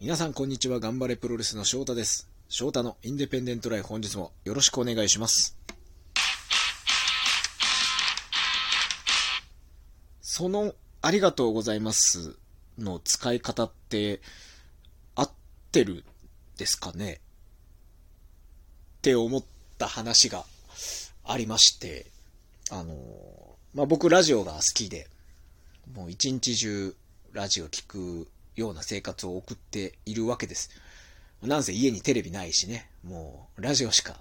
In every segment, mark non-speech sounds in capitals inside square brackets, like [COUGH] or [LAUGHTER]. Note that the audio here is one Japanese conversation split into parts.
皆さんこんにちは。頑張れプロレスの翔太です。翔太のインデペンデントライフ本日もよろしくお願いします。そのありがとうございますの使い方って合ってるですかね？って思った話がありまして、あの、まあ、僕ラジオが好きで、もう一日中ラジオ聞くような生活を送っているわけです。なんせ家にテレビないしね、もうラジオしか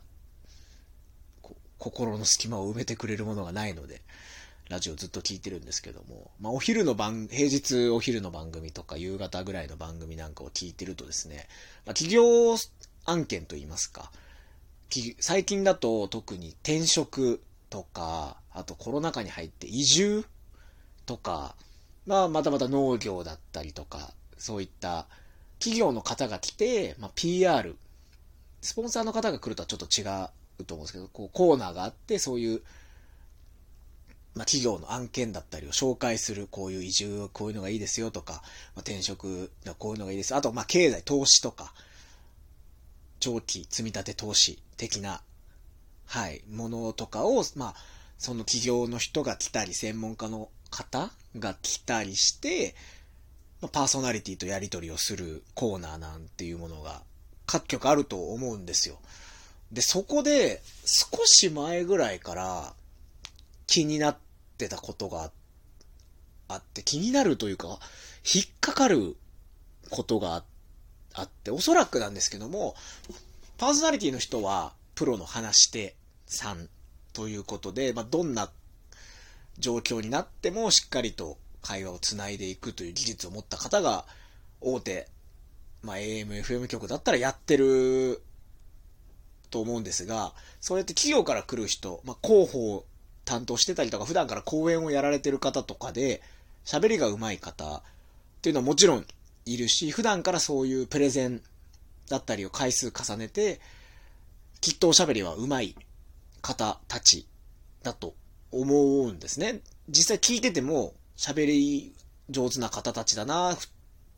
心の隙間を埋めてくれるものがないので、ラジオずっと聞いてるんですけども、まあお昼の番、平日お昼の番組とか夕方ぐらいの番組なんかを聞いてるとですね、まあ、企業案件といいますか、最近だと特に転職とか、あとコロナ禍に入って移住とか、まあまたまた農業だったりとか、そういった企業の方が来て、まあ PR、スポンサーの方が来るとはちょっと違うと思うんですけど、こうコーナーがあって、そういう、まあ企業の案件だったりを紹介する、こういう移住は、こういうのがいいですよとか、まあ、転職は、こういうのがいいです。あと、まあ経済、投資とか、長期積み立て投資的な、はい、ものとかを、まあ、その企業の人が来たり、専門家の方が来たりして、パーソナリティとやり取りをするコーナーなんていうものが各局あると思うんですよ。で、そこで少し前ぐらいから気になってたことがあって、気になるというか、引っかかることがあって、おそらくなんですけども、パーソナリティの人はプロの話し手さんということで、まあ、どんな状況になってもしっかりと会話をつないでいくという技術を持った方が大手、まあ、AM、FM 局だったらやってると思うんですが、それって企業から来る人、まあ、広報を担当してたりとか、普段から講演をやられてる方とかで、喋りが上手い方っていうのはもちろんいるし、普段からそういうプレゼンだったりを回数重ねて、きっとおしゃべりは上手い方たちだと思うんですね。実際聞いてても喋り上手な方たちだな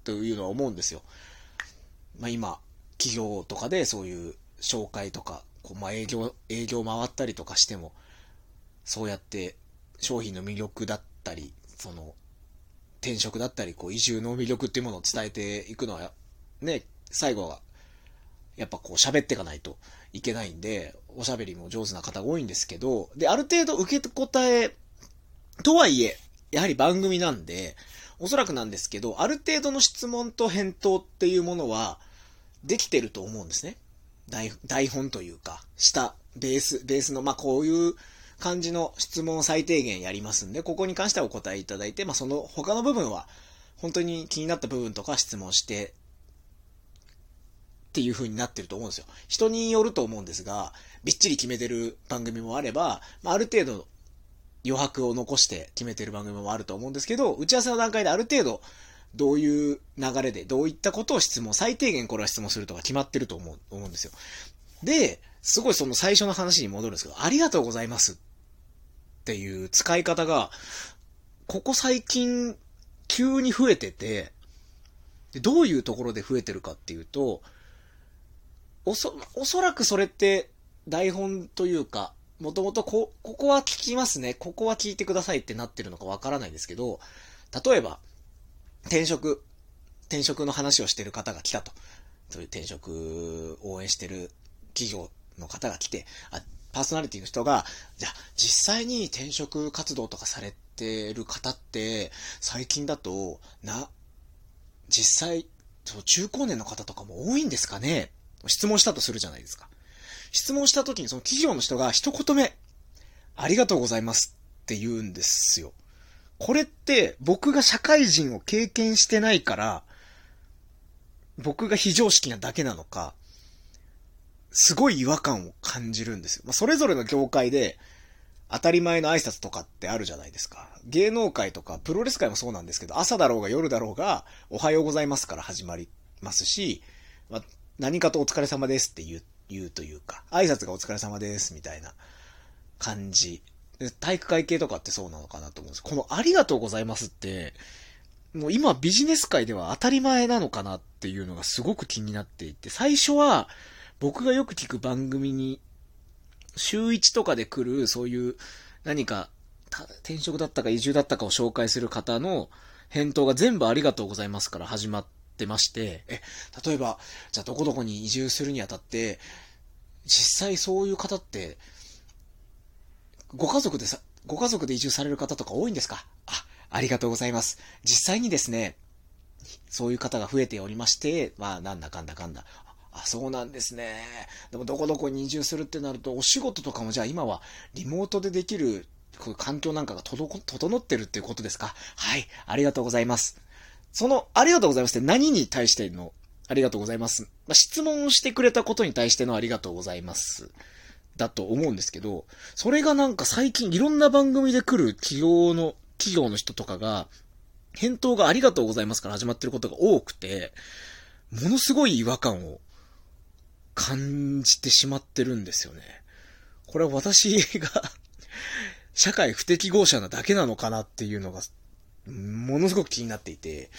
というのは思うんですよ。まあ今、企業とかでそういう紹介とか、こうまあ営業、営業回ったりとかしても、そうやって商品の魅力だったり、その転職だったり、こう移住の魅力っていうものを伝えていくのは、ね、最後はやっぱこう喋っていかないといけないんで、おしゃべりも上手な方が多いんですけど、で、ある程度受け答え、とはいえ、やはり番組なんで、おそらくなんですけど、ある程度の質問と返答っていうものは、できてると思うんですね。台台本というか、下、ベース、ベースの、まあ、こういう感じの質問を最低限やりますんで、ここに関してはお答えいただいて、まあ、その他の部分は、本当に気になった部分とか質問して、っていう風になってると思うんですよ。人によると思うんですが、びっちり決めてる番組もあれば、まあ、ある程度余白を残して決めてる番組もあると思うんですけど、打ち合わせの段階である程度、どういう流れで、どういったことを質問、最低限これは質問するとか決まってると思う、思うんですよ。で、すごいその最初の話に戻るんですけど、ありがとうございますっていう使い方が、ここ最近、急に増えてて、でどういうところで増えてるかっていうと、おそ、おそらくそれって台本というか、もともとこ、ここは聞きますね、ここは聞いてくださいってなってるのかわからないですけど、例えば、転職、転職の話をしてる方が来たと。そういう転職応援してる企業の方が来て、あ、パーソナリティの人が、じゃあ実際に転職活動とかされてる方って、最近だと、な、実際、そう中高年の方とかも多いんですかね？質問したとするじゃないですか。質問した時にその企業の人が一言目、ありがとうございますって言うんですよ。これって僕が社会人を経験してないから、僕が非常識なだけなのか、すごい違和感を感じるんですよ。まあ、それぞれの業界で当たり前の挨拶とかってあるじゃないですか。芸能界とかプロレス界もそうなんですけど、朝だろうが夜だろうが、おはようございますから始まりますし、まあ、何かとお疲れ様ですって言う、言うというか、挨拶がお疲れ様ですみたいな感じ。体育会系とかってそうなのかなと思うんですこのありがとうございますって、もう今ビジネス界では当たり前なのかなっていうのがすごく気になっていて、最初は僕がよく聞く番組に、週1とかで来るそういう何か転職だったか移住だったかを紹介する方の返答が全部ありがとうございますから始まっってまして、え、例えば、じゃあどこどこに移住するにあたって、実際そういう方って、ご家族でさ、ご家族で移住される方とか多いんですか？あ、ありがとうございます。実際にですね、そういう方が増えておりまして、まあ、なんだかんだかんだ。あ、そうなんですね。でも、どこどこに移住するってなると、お仕事とかもじゃあ今はリモートでできる、こういう環境なんかが整ってるっていうことですか？はい、ありがとうございます。その、ありがとうございますって何に対してのありがとうございます。まあ、質問してくれたことに対してのありがとうございます。だと思うんですけど、それがなんか最近いろんな番組で来る企業の、企業の人とかが、返答がありがとうございますから始まってることが多くて、ものすごい違和感を感じてしまってるんですよね。これは私が社会不適合者なだけなのかなっていうのが、ものすごく気になっていて、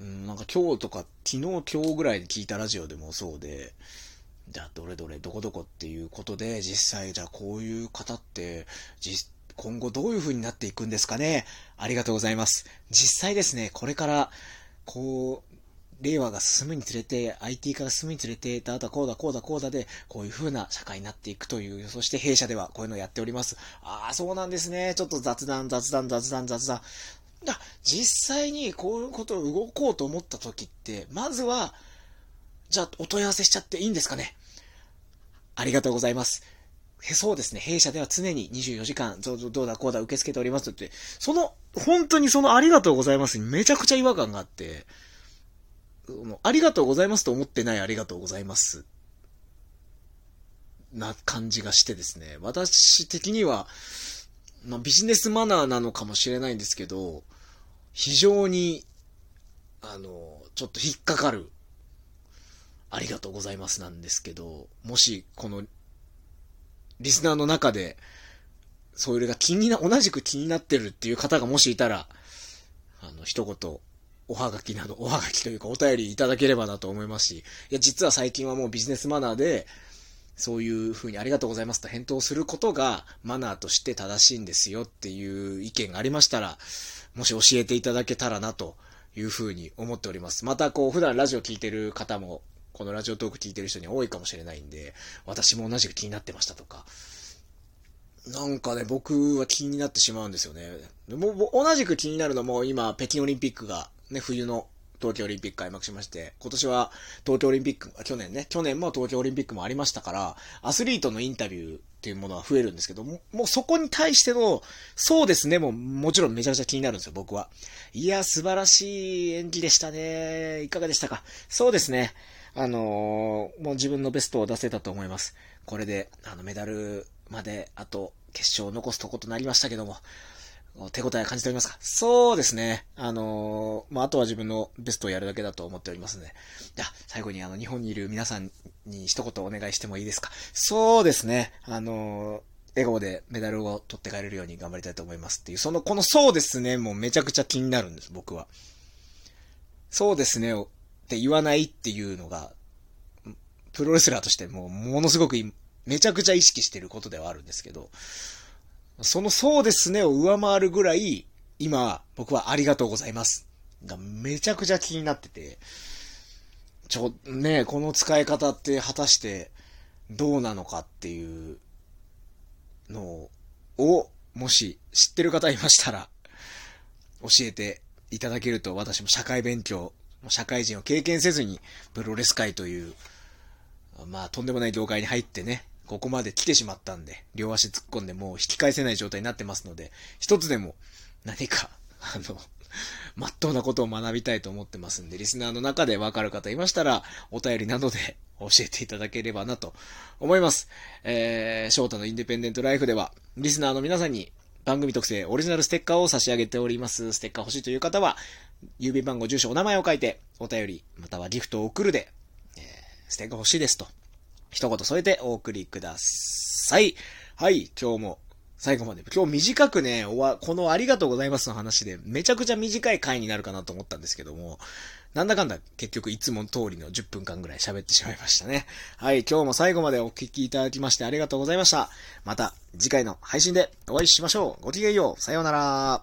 うん、なんか今日とか、昨日今日ぐらいに聞いたラジオでもそうで、じゃあどれどれどこどこっていうことで、実際じゃあこういう方って、今後どういう風になっていくんですかねありがとうございます。実際ですね、これから、こう、令和が進むにつれて、IT 化が進むにつれて、だだこうだこうだこうだで、こういう風な社会になっていくという、そして弊社ではこういうのをやっております。ああ、そうなんですね。ちょっと雑談、雑談、雑談、雑談。だ実際にこういうことを動こうと思った時って、まずは、じゃあお問い合わせしちゃっていいんですかね？ありがとうございます。そうですね。弊社では常に24時間、どうだこうだ受け付けておりますって、その、本当にそのありがとうございますにめちゃくちゃ違和感があって、ありがとうございますと思ってないありがとうございます。な感じがしてですね。私的には、まあ、ビジネスマナーなのかもしれないんですけど、非常に、あの、ちょっと引っかかる、ありがとうございますなんですけど、もし、この、リスナーの中で、それが気にな、同じく気になってるっていう方がもしいたら、あの、一言、おはがきなど、おはがきというかお便りいただければなと思いますし、いや、実は最近はもうビジネスマナーで、そういうふうにありがとうございますと返答することがマナーとして正しいんですよっていう意見がありましたら、もし教えていただけたらなというふうに思っております。またこう普段ラジオ聞いてる方も、このラジオトーク聞いてる人に多いかもしれないんで、私も同じく気になってましたとか、なんかね、僕は気になってしまうんですよね。も同じく気になるのも今、北京オリンピックがね、冬の東京オリンピック開幕しまして、今年は東京オリンピック、去年ね、去年も東京オリンピックもありましたから、アスリートのインタビューっていうものは増えるんですけども、もうそこに対しての、そうですね、もうもちろんめちゃくちゃ気になるんですよ、僕は。いや、素晴らしい演技でしたね。いかがでしたか？そうですね。あのー、もう自分のベストを出せたと思います。これで、あの、メダルまで、あと、決勝を残すとことなりましたけども、手応え感じておりますか？そうですね。あのー、まあ、あとは自分のベストをやるだけだと思っておりますので。じゃあ、最後にあの、日本にいる皆さんに一言お願いしてもいいですか？そうですね。あのー、笑顔でメダルを取って帰れるように頑張りたいと思いますっていう、その、このそうですね、もうめちゃくちゃ気になるんです、僕は。そうですね、って言わないっていうのが、プロレスラーとしてもう、ものすごくめちゃくちゃ意識してることではあるんですけど、そのそうですねを上回るぐらい、今、僕はありがとうございます。がめちゃくちゃ気になってて、ちょ、ねこの使い方って果たしてどうなのかっていうのを、もし知ってる方いましたら、教えていただけると私も社会勉強、社会人を経験せずにプロレス界という、まあとんでもない業界に入ってね、ここまで来てしまったんで、両足突っ込んでもう引き返せない状態になってますので、一つでも何か、[LAUGHS] あの、まっとうなことを学びたいと思ってますんで、リスナーの中でわかる方いましたら、お便りなどで [LAUGHS] 教えていただければなと思います。えー、翔太のインディペンデントライフでは、リスナーの皆さんに番組特製オリジナルステッカーを差し上げております。ステッカー欲しいという方は、郵便番号、住所、お名前を書いて、お便り、またはギフトを送るで、えー、ステッカー欲しいですと一言添えてお送りください。はい、今日も最後まで。今日短くね、このありがとうございますの話で、めちゃくちゃ短い回になるかなと思ったんですけども、なんだかんだ結局いつも通りの10分間ぐらい喋ってしまいましたね。はい、今日も最後までお聞きいただきましてありがとうございました。また次回の配信でお会いしましょう。ごきげんよう。さようなら。